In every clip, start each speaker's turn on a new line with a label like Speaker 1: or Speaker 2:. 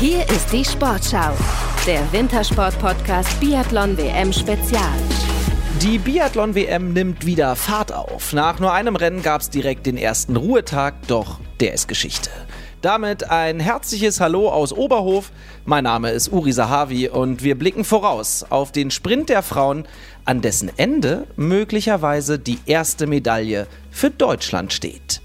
Speaker 1: Hier ist die Sportschau, der Wintersport-Podcast Biathlon WM Spezial.
Speaker 2: Die Biathlon-WM nimmt wieder Fahrt auf. Nach nur einem Rennen gab es direkt den ersten Ruhetag, doch der ist Geschichte. Damit ein herzliches Hallo aus Oberhof. Mein Name ist Uri Sahavi und wir blicken voraus auf den Sprint der Frauen, an dessen Ende möglicherweise die erste Medaille für Deutschland steht.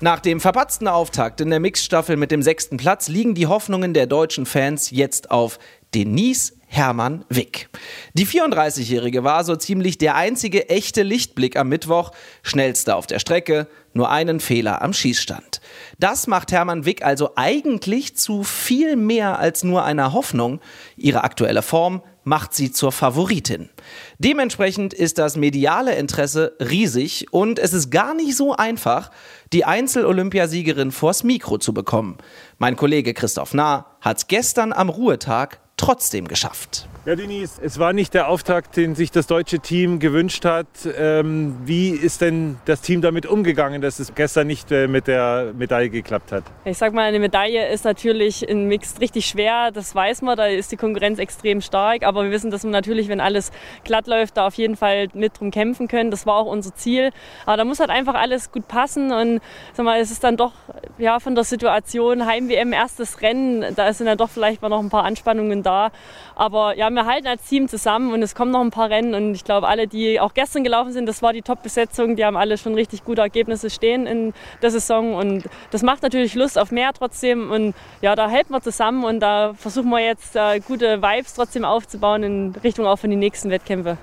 Speaker 2: Nach dem verpatzten Auftakt in der Mixstaffel mit dem sechsten Platz liegen die Hoffnungen der deutschen Fans jetzt auf Denise Hermann Wick. Die 34-Jährige war so ziemlich der einzige echte Lichtblick am Mittwoch, schnellste auf der Strecke, nur einen Fehler am Schießstand. Das macht Hermann Wick also eigentlich zu viel mehr als nur einer Hoffnung. Ihre aktuelle Form macht sie zur Favoritin. Dementsprechend ist das mediale Interesse riesig und es ist gar nicht so einfach, die Einzel-Olympiasiegerin vors Mikro zu bekommen. Mein Kollege Christoph Nah hat es gestern am Ruhetag trotzdem geschafft.
Speaker 3: Ja, Denise, es war nicht der Auftakt, den sich das deutsche Team gewünscht hat. Ähm, wie ist denn das Team damit umgegangen, dass es gestern nicht äh, mit der Medaille geklappt hat?
Speaker 4: Ich sag mal, eine Medaille ist natürlich in Mixed richtig schwer, das weiß man, da ist die Konkurrenz extrem stark. Aber wir wissen, dass wir natürlich, wenn alles glatt läuft, da auf jeden Fall mit drum kämpfen können. Das war auch unser Ziel. Aber da muss halt einfach alles gut passen und sag mal, es ist dann doch ja, von der Situation Heim-WM erstes Rennen, da sind dann doch vielleicht mal noch ein paar Anspannungen da. Aber ja, wir halten als Team zusammen und es kommen noch ein paar Rennen und ich glaube, alle, die auch gestern gelaufen sind, das war die Top-Besetzung, die haben alle schon richtig gute Ergebnisse stehen in der Saison und das macht natürlich Lust auf mehr trotzdem und ja, da helfen wir zusammen und da versuchen wir jetzt äh, gute Vibes trotzdem aufzubauen in Richtung auch von den nächsten Wettkämpfe.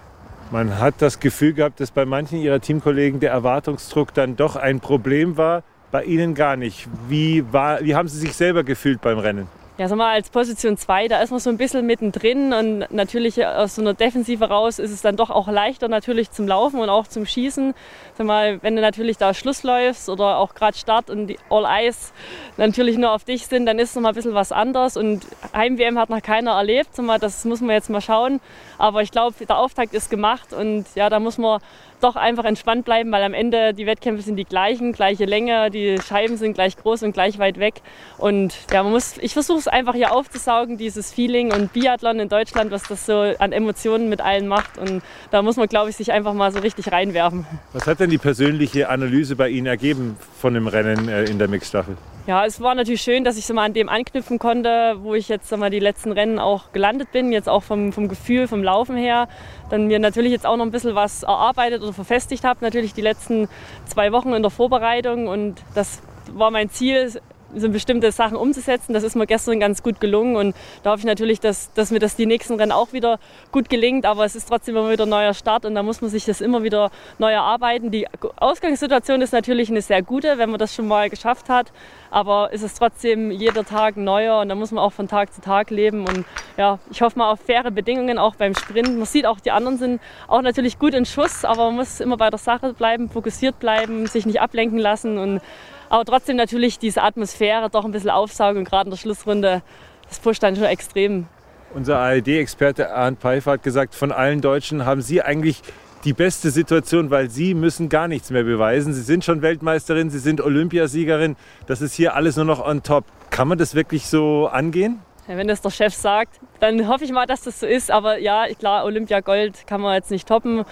Speaker 3: Man hat das Gefühl gehabt, dass bei manchen ihrer Teamkollegen der Erwartungsdruck dann doch ein Problem war, bei Ihnen gar nicht. Wie, war, wie haben Sie sich selber gefühlt beim Rennen?
Speaker 4: Ja, sag mal, als Position 2, da ist man so ein bisschen mittendrin und natürlich aus so einer Defensive raus ist es dann doch auch leichter natürlich zum Laufen und auch zum Schießen. Sag mal, wenn du natürlich da Schluss läufst oder auch gerade Start und die All Eyes natürlich nur auf dich sind, dann ist es noch mal ein bisschen was anderes und Heim-WM hat noch keiner erlebt. Sag mal, das muss man jetzt mal schauen. Aber ich glaube, der Auftakt ist gemacht und ja, da muss man doch einfach entspannt bleiben, weil am Ende die Wettkämpfe sind die gleichen, gleiche Länge, die Scheiben sind gleich groß und gleich weit weg. Und ja, man muss, ich versuche es einfach hier aufzusaugen, dieses Feeling und Biathlon in Deutschland, was das so an Emotionen mit allen macht. Und da muss man, glaube ich, sich einfach mal so richtig reinwerfen.
Speaker 3: Was hat denn die persönliche Analyse bei Ihnen ergeben von dem Rennen äh, in der Mixstaffel?
Speaker 4: Ja, es war natürlich schön, dass ich so mal an dem anknüpfen konnte, wo ich jetzt mal die letzten Rennen auch gelandet bin, jetzt auch vom, vom Gefühl, vom Laufen her. Dann mir natürlich jetzt auch noch ein bisschen was erarbeitet oder verfestigt habe, natürlich die letzten zwei Wochen in der Vorbereitung und das war mein Ziel, so bestimmte Sachen umzusetzen. Das ist mir gestern ganz gut gelungen und da hoffe ich natürlich, dass, dass mir das die nächsten Rennen auch wieder gut gelingt. Aber es ist trotzdem immer wieder ein neuer Start und da muss man sich das immer wieder neu erarbeiten. Die Ausgangssituation ist natürlich eine sehr gute, wenn man das schon mal geschafft hat. Aber es ist trotzdem jeder Tag neuer und da muss man auch von Tag zu Tag leben. Und ja, ich hoffe mal auf faire Bedingungen auch beim Sprint. Man sieht auch, die anderen sind auch natürlich gut in Schuss, aber man muss immer bei der Sache bleiben, fokussiert bleiben, sich nicht ablenken lassen und aber trotzdem natürlich diese Atmosphäre doch ein bisschen aufsaugen und gerade in der Schlussrunde, das pusht dann schon extrem.
Speaker 3: Unser ARD-Experte Arndt Pfeiffer hat gesagt, von allen Deutschen haben Sie eigentlich die beste Situation, weil Sie müssen gar nichts mehr beweisen. Sie sind schon Weltmeisterin, Sie sind Olympiasiegerin. Das ist hier alles nur noch on top. Kann man das wirklich so angehen?
Speaker 4: Ja, wenn das der Chef sagt, dann hoffe ich mal, dass das so ist. Aber ja, klar, Olympia Gold kann man jetzt nicht toppen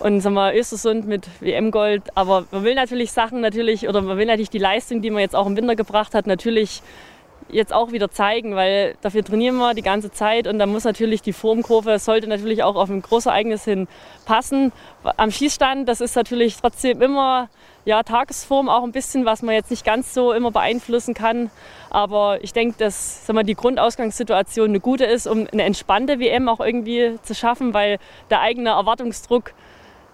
Speaker 4: und sagen wir, Östersund mit WM-Gold. Aber man will natürlich Sachen natürlich, oder man will natürlich die Leistung, die man jetzt auch im Winter gebracht hat, natürlich jetzt auch wieder zeigen, weil dafür trainieren wir die ganze Zeit und da muss natürlich die Formkurve, sollte natürlich auch auf ein Großereignis hin passen. Am Schießstand, das ist natürlich trotzdem immer ja, Tagesform auch ein bisschen, was man jetzt nicht ganz so immer beeinflussen kann. Aber ich denke, dass sag mal, die Grundausgangssituation eine gute ist, um eine entspannte WM auch irgendwie zu schaffen, weil der eigene Erwartungsdruck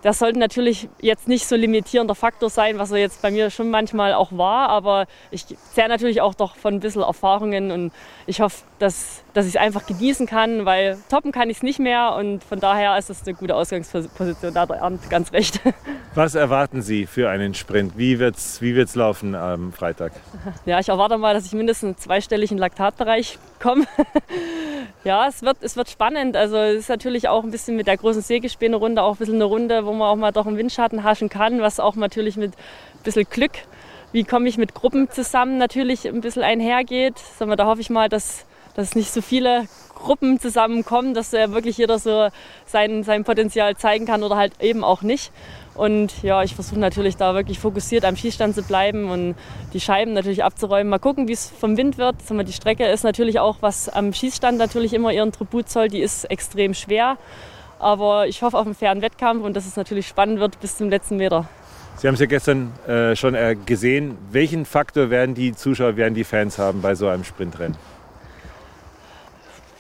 Speaker 4: das sollte natürlich jetzt nicht so limitierender Faktor sein, was er jetzt bei mir schon manchmal auch war. Aber ich zehre natürlich auch doch von ein bisschen Erfahrungen und ich hoffe, dass, dass ich es einfach genießen kann, weil toppen kann ich es nicht mehr und von daher ist es eine gute Ausgangsposition. Da hat Arndt ganz recht.
Speaker 3: Was erwarten Sie für einen Sprint? Wie wird es wie wird's laufen am Freitag?
Speaker 4: Ja, ich erwarte mal, dass ich mindestens zweistellig in den Laktatbereich komme. Ja, es wird, es wird spannend. Also es ist natürlich auch ein bisschen mit der großen Sägespäne-Runde auch ein bisschen eine Runde, wo man auch mal doch einen Windschatten haschen kann, was auch natürlich mit ein bisschen Glück, wie komme ich mit Gruppen zusammen, natürlich ein bisschen einhergeht. Sagen da hoffe ich mal, dass dass nicht so viele Gruppen zusammenkommen, dass ja wirklich jeder so sein, sein Potenzial zeigen kann oder halt eben auch nicht. Und ja, ich versuche natürlich da wirklich fokussiert am Schießstand zu bleiben und die Scheiben natürlich abzuräumen. Mal gucken, wie es vom Wind wird. Die Strecke ist natürlich auch, was am Schießstand natürlich immer ihren Tribut zollt, die ist extrem schwer. Aber ich hoffe auf einen fairen Wettkampf und dass es natürlich spannend wird bis zum letzten Meter.
Speaker 3: Sie haben es ja gestern äh, schon äh, gesehen. Welchen Faktor werden die Zuschauer, werden die Fans haben bei so einem Sprintrennen?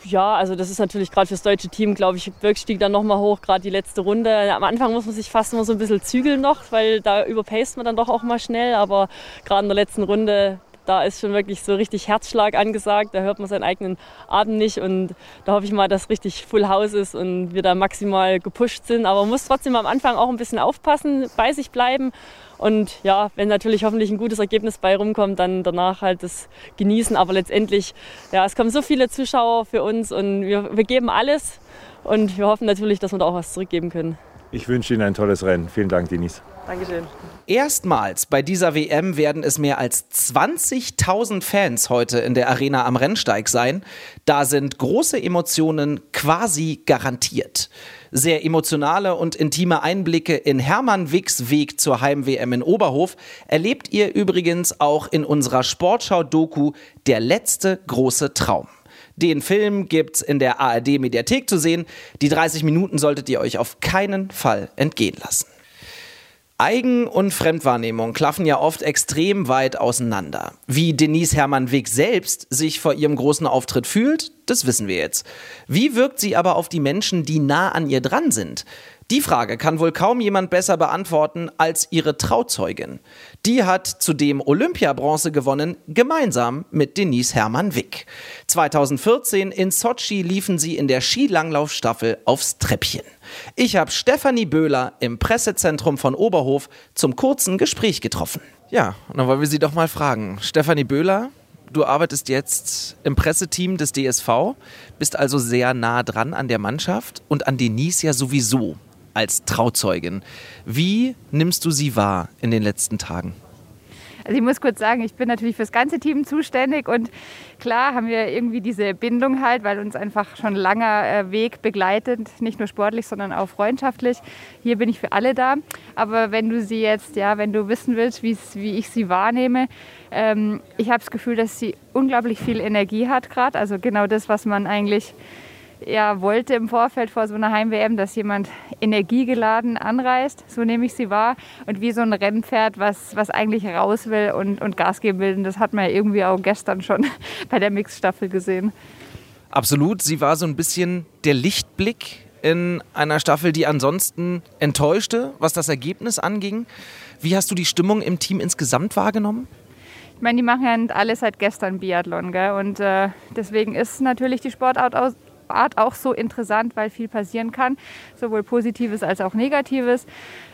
Speaker 4: Ja, also das ist natürlich gerade fürs deutsche Team, glaube ich, Birk stieg dann nochmal hoch, gerade die letzte Runde. Am Anfang muss man sich fast immer so ein bisschen zügeln noch, weil da überpaced man dann doch auch mal schnell. Aber gerade in der letzten Runde da ist schon wirklich so richtig Herzschlag angesagt. Da hört man seinen eigenen Atem nicht. Und da hoffe ich mal, dass richtig Full House ist und wir da maximal gepusht sind. Aber man muss trotzdem am Anfang auch ein bisschen aufpassen, bei sich bleiben. Und ja, wenn natürlich hoffentlich ein gutes Ergebnis bei rumkommt, dann danach halt das genießen. Aber letztendlich, ja, es kommen so viele Zuschauer für uns und wir, wir geben alles. Und wir hoffen natürlich, dass wir da auch was zurückgeben können.
Speaker 3: Ich wünsche Ihnen ein tolles Rennen. Vielen Dank, Denise.
Speaker 4: Dankeschön.
Speaker 2: Erstmals bei dieser WM werden es mehr als 20.000 Fans heute in der Arena am Rennsteig sein. Da sind große Emotionen quasi garantiert. Sehr emotionale und intime Einblicke in Hermann Wicks Weg zur Heim-WM in Oberhof erlebt ihr übrigens auch in unserer Sportschau-Doku Der letzte große Traum. Den Film gibt's in der ARD Mediathek zu sehen. Die 30 Minuten solltet ihr euch auf keinen Fall entgehen lassen. Eigen- und Fremdwahrnehmung klaffen ja oft extrem weit auseinander. Wie Denise Hermann Wick selbst sich vor ihrem großen Auftritt fühlt, das wissen wir jetzt. Wie wirkt sie aber auf die Menschen, die nah an ihr dran sind? Die Frage kann wohl kaum jemand besser beantworten als ihre Trauzeugin. Die hat zudem Olympiabronze gewonnen, gemeinsam mit Denise Hermann Wick. 2014 in Sochi liefen sie in der Skilanglaufstaffel aufs Treppchen. Ich habe Stefanie Böhler im Pressezentrum von Oberhof zum kurzen Gespräch getroffen. Ja, und dann wollen wir sie doch mal fragen. Stefanie Böhler, du arbeitest jetzt im Presseteam des DSV, bist also sehr nah dran an der Mannschaft und an Denise ja sowieso als Trauzeugin. Wie nimmst du sie wahr in den letzten Tagen?
Speaker 5: Also ich muss kurz sagen, ich bin natürlich fürs ganze Team zuständig und klar haben wir irgendwie diese Bindung halt, weil uns einfach schon langer äh, Weg begleitet, nicht nur sportlich, sondern auch freundschaftlich. Hier bin ich für alle da. Aber wenn du sie jetzt, ja, wenn du wissen willst, wie ich sie wahrnehme, ähm, ich habe das Gefühl, dass sie unglaublich viel Energie hat gerade. Also genau das, was man eigentlich ja, wollte im Vorfeld vor so einer Heim-WM, dass jemand energiegeladen anreist, so nehme ich sie wahr, und wie so ein Rennpferd, was, was eigentlich raus will und, und Gas geben will. Und das hat man ja irgendwie auch gestern schon bei der Mixstaffel gesehen.
Speaker 2: Absolut, sie war so ein bisschen der Lichtblick in einer Staffel, die ansonsten enttäuschte, was das Ergebnis anging. Wie hast du die Stimmung im Team insgesamt wahrgenommen?
Speaker 5: Ich meine, die machen ja alle seit gestern Biathlon, gell? und äh, deswegen ist natürlich die Sportart Art auch so interessant, weil viel passieren kann, sowohl Positives als auch Negatives.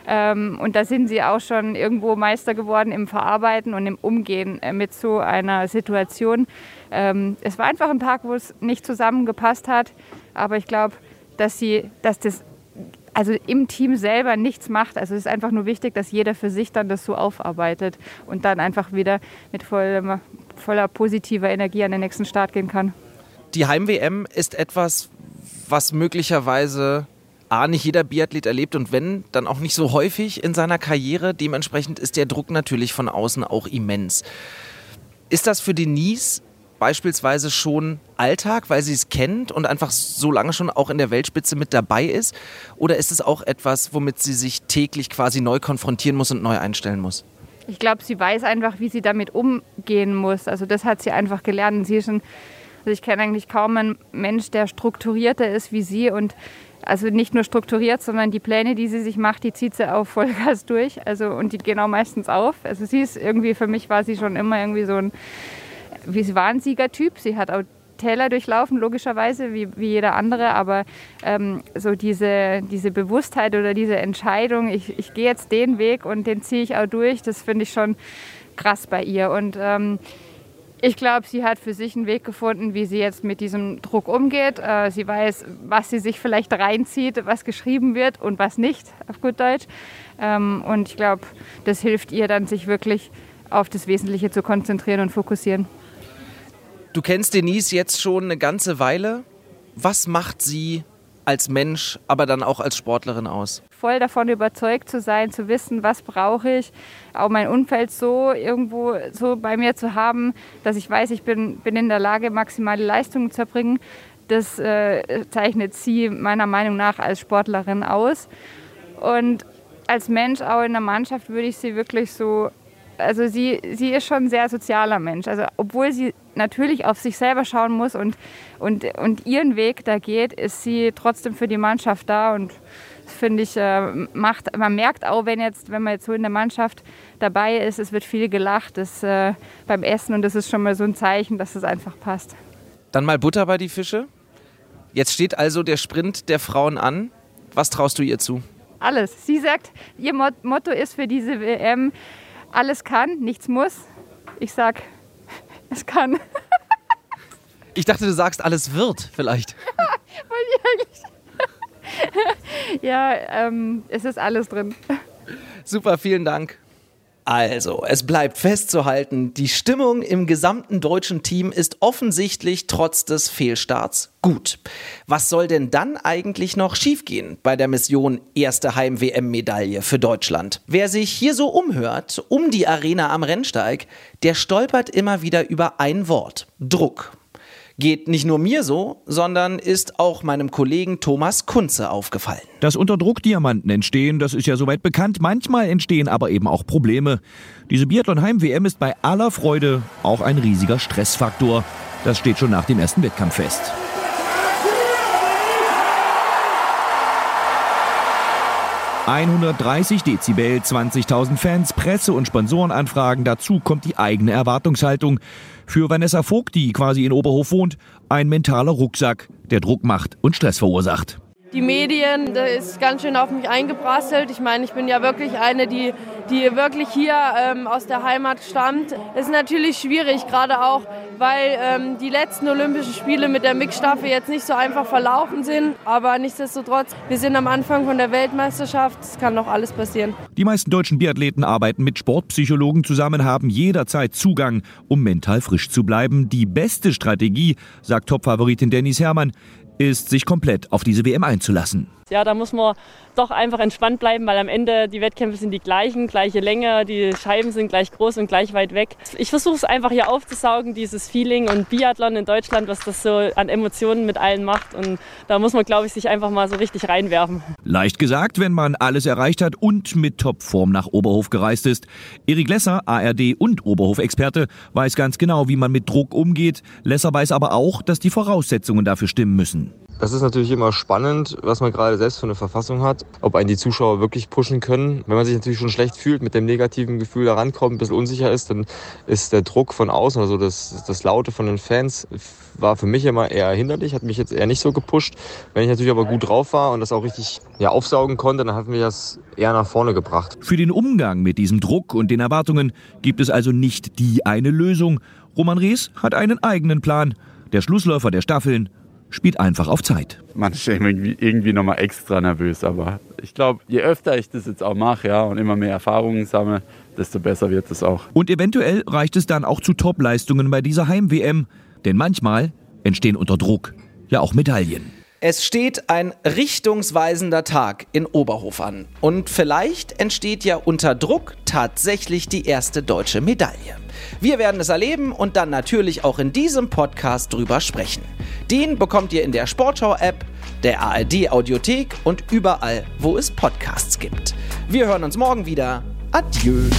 Speaker 5: Ähm, und da sind sie auch schon irgendwo Meister geworden im Verarbeiten und im Umgehen äh, mit so einer Situation. Ähm, es war einfach ein Tag, wo es nicht zusammengepasst hat, aber ich glaube, dass sie, dass das also im Team selber nichts macht. Also es ist einfach nur wichtig, dass jeder für sich dann das so aufarbeitet und dann einfach wieder mit voller, voller positiver Energie an den nächsten Start gehen kann
Speaker 2: die Heim-WM ist etwas, was möglicherweise A, nicht jeder Biathlet erlebt und wenn, dann auch nicht so häufig in seiner Karriere. Dementsprechend ist der Druck natürlich von außen auch immens. Ist das für Denise beispielsweise schon Alltag, weil sie es kennt und einfach so lange schon auch in der Weltspitze mit dabei ist? Oder ist es auch etwas, womit sie sich täglich quasi neu konfrontieren muss und neu einstellen muss?
Speaker 5: Ich glaube, sie weiß einfach, wie sie damit umgehen muss. Also das hat sie einfach gelernt. Sie ist schon also ich kenne eigentlich kaum einen Mensch, der strukturierter ist wie sie und also nicht nur strukturiert, sondern die Pläne, die sie sich macht, die zieht sie auf Vollgas durch. Also und die gehen auch meistens auf. Also sie ist irgendwie für mich war sie schon immer irgendwie so ein, wie sie war ein Siegertyp. Sie hat auch Täler durchlaufen, logischerweise, wie, wie jeder andere, aber ähm, so diese, diese Bewusstheit oder diese Entscheidung, ich, ich gehe jetzt den Weg und den ziehe ich auch durch, das finde ich schon krass bei ihr. Und ähm, ich glaube, sie hat für sich einen Weg gefunden, wie sie jetzt mit diesem Druck umgeht. Äh, sie weiß, was sie sich vielleicht reinzieht, was geschrieben wird und was nicht, auf gut Deutsch. Ähm, und ich glaube, das hilft ihr dann, sich wirklich auf das Wesentliche zu konzentrieren und fokussieren.
Speaker 2: Du kennst Denise jetzt schon eine ganze Weile. Was macht sie als Mensch, aber dann auch als Sportlerin aus?
Speaker 5: Voll davon überzeugt zu sein, zu wissen, was brauche ich, auch mein Umfeld so irgendwo so bei mir zu haben, dass ich weiß, ich bin, bin in der Lage, maximale Leistungen zu erbringen. Das äh, zeichnet sie meiner Meinung nach als Sportlerin aus. Und als Mensch auch in der Mannschaft würde ich sie wirklich so also sie, sie ist schon ein sehr sozialer Mensch. Also obwohl sie natürlich auf sich selber schauen muss und, und, und ihren Weg da geht, ist sie trotzdem für die Mannschaft da und finde ich, äh, macht, man merkt auch, wenn jetzt, wenn man jetzt so in der Mannschaft dabei ist, es wird viel gelacht das, äh, beim Essen und das ist schon mal so ein Zeichen, dass es einfach passt.
Speaker 2: Dann mal Butter bei die Fische. Jetzt steht also der Sprint der Frauen an. Was traust du ihr zu?
Speaker 5: Alles. Sie sagt, ihr Motto ist für diese WM, alles kann, nichts muss. Ich sag, es kann.
Speaker 2: Ich dachte, du sagst, alles wird vielleicht.
Speaker 5: ja, ähm, es ist alles drin.
Speaker 2: Super, vielen Dank. Also, es bleibt festzuhalten, die Stimmung im gesamten deutschen Team ist offensichtlich trotz des Fehlstarts gut. Was soll denn dann eigentlich noch schiefgehen bei der Mission erste Heim-WM-Medaille für Deutschland? Wer sich hier so umhört, um die Arena am Rennsteig, der stolpert immer wieder über ein Wort. Druck. Geht nicht nur mir so, sondern ist auch meinem Kollegen Thomas Kunze aufgefallen.
Speaker 6: Dass unter Druck Diamanten entstehen, das ist ja soweit bekannt. Manchmal entstehen aber eben auch Probleme. Diese Biathlon-Heim-WM ist bei aller Freude auch ein riesiger Stressfaktor. Das steht schon nach dem ersten Wettkampf fest. 130 Dezibel, 20.000 Fans, Presse- und Sponsorenanfragen. Dazu kommt die eigene Erwartungshaltung. Für Vanessa Vogt, die quasi in Oberhof wohnt, ein mentaler Rucksack, der Druck macht und Stress verursacht.
Speaker 7: Die Medien, da ist ganz schön auf mich eingeprasselt. Ich meine, ich bin ja wirklich eine, die, die wirklich hier ähm, aus der Heimat stammt. Es ist natürlich schwierig, gerade auch, weil ähm, die letzten Olympischen Spiele mit der Mixstaffel jetzt nicht so einfach verlaufen sind. Aber nichtsdestotrotz, wir sind am Anfang von der Weltmeisterschaft. Es kann noch alles passieren.
Speaker 6: Die meisten deutschen Biathleten arbeiten mit Sportpsychologen zusammen, haben jederzeit Zugang, um mental frisch zu bleiben. Die beste Strategie, sagt Topfavoritin Dennis Herrmann, ist, sich komplett auf diese WM einzulassen.
Speaker 4: Ja, da muss man doch einfach entspannt bleiben, weil am Ende die Wettkämpfe sind die gleichen, gleiche Länge, die Scheiben sind gleich groß und gleich weit weg. Ich versuche es einfach hier aufzusaugen, dieses Feeling und Biathlon in Deutschland, was das so an Emotionen mit allen macht. Und da muss man, glaube ich, sich einfach mal so richtig reinwerfen.
Speaker 6: Leicht gesagt, wenn man alles erreicht hat und mit Topform nach Oberhof gereist ist. Erik Lesser, ARD und Oberhof-Experte, weiß ganz genau, wie man mit Druck umgeht. Lesser weiß aber auch, dass die Voraussetzungen dafür stimmen müssen.
Speaker 8: Das ist natürlich immer spannend, was man gerade selbst für eine Verfassung hat, ob einen die Zuschauer wirklich pushen können. Wenn man sich natürlich schon schlecht fühlt, mit dem negativen Gefühl da rankommt, ein bisschen unsicher ist, dann ist der Druck von außen, also das, das Laute von den Fans, war für mich immer eher hinderlich, hat mich jetzt eher nicht so gepusht. Wenn ich natürlich aber gut drauf war und das auch richtig ja, aufsaugen konnte, dann hat mich das eher nach vorne gebracht.
Speaker 6: Für den Umgang mit diesem Druck und den Erwartungen gibt es also nicht die eine Lösung. Roman Rees hat einen eigenen Plan. Der Schlussläufer der Staffeln spielt einfach auf Zeit.
Speaker 9: Man ist irgendwie, irgendwie nochmal extra nervös, aber ich glaube, je öfter ich das jetzt auch mache ja, und immer mehr Erfahrungen sammle, desto besser wird es auch.
Speaker 6: Und eventuell reicht es dann auch zu Top-Leistungen bei dieser Heim-WM, denn manchmal entstehen unter Druck ja auch Medaillen.
Speaker 2: Es steht ein richtungsweisender Tag in Oberhof an. Und vielleicht entsteht ja unter Druck tatsächlich die erste deutsche Medaille. Wir werden es erleben und dann natürlich auch in diesem Podcast drüber sprechen. Den bekommt ihr in der Sportschau-App, der ARD-Audiothek und überall, wo es Podcasts gibt. Wir hören uns morgen wieder. Adieu.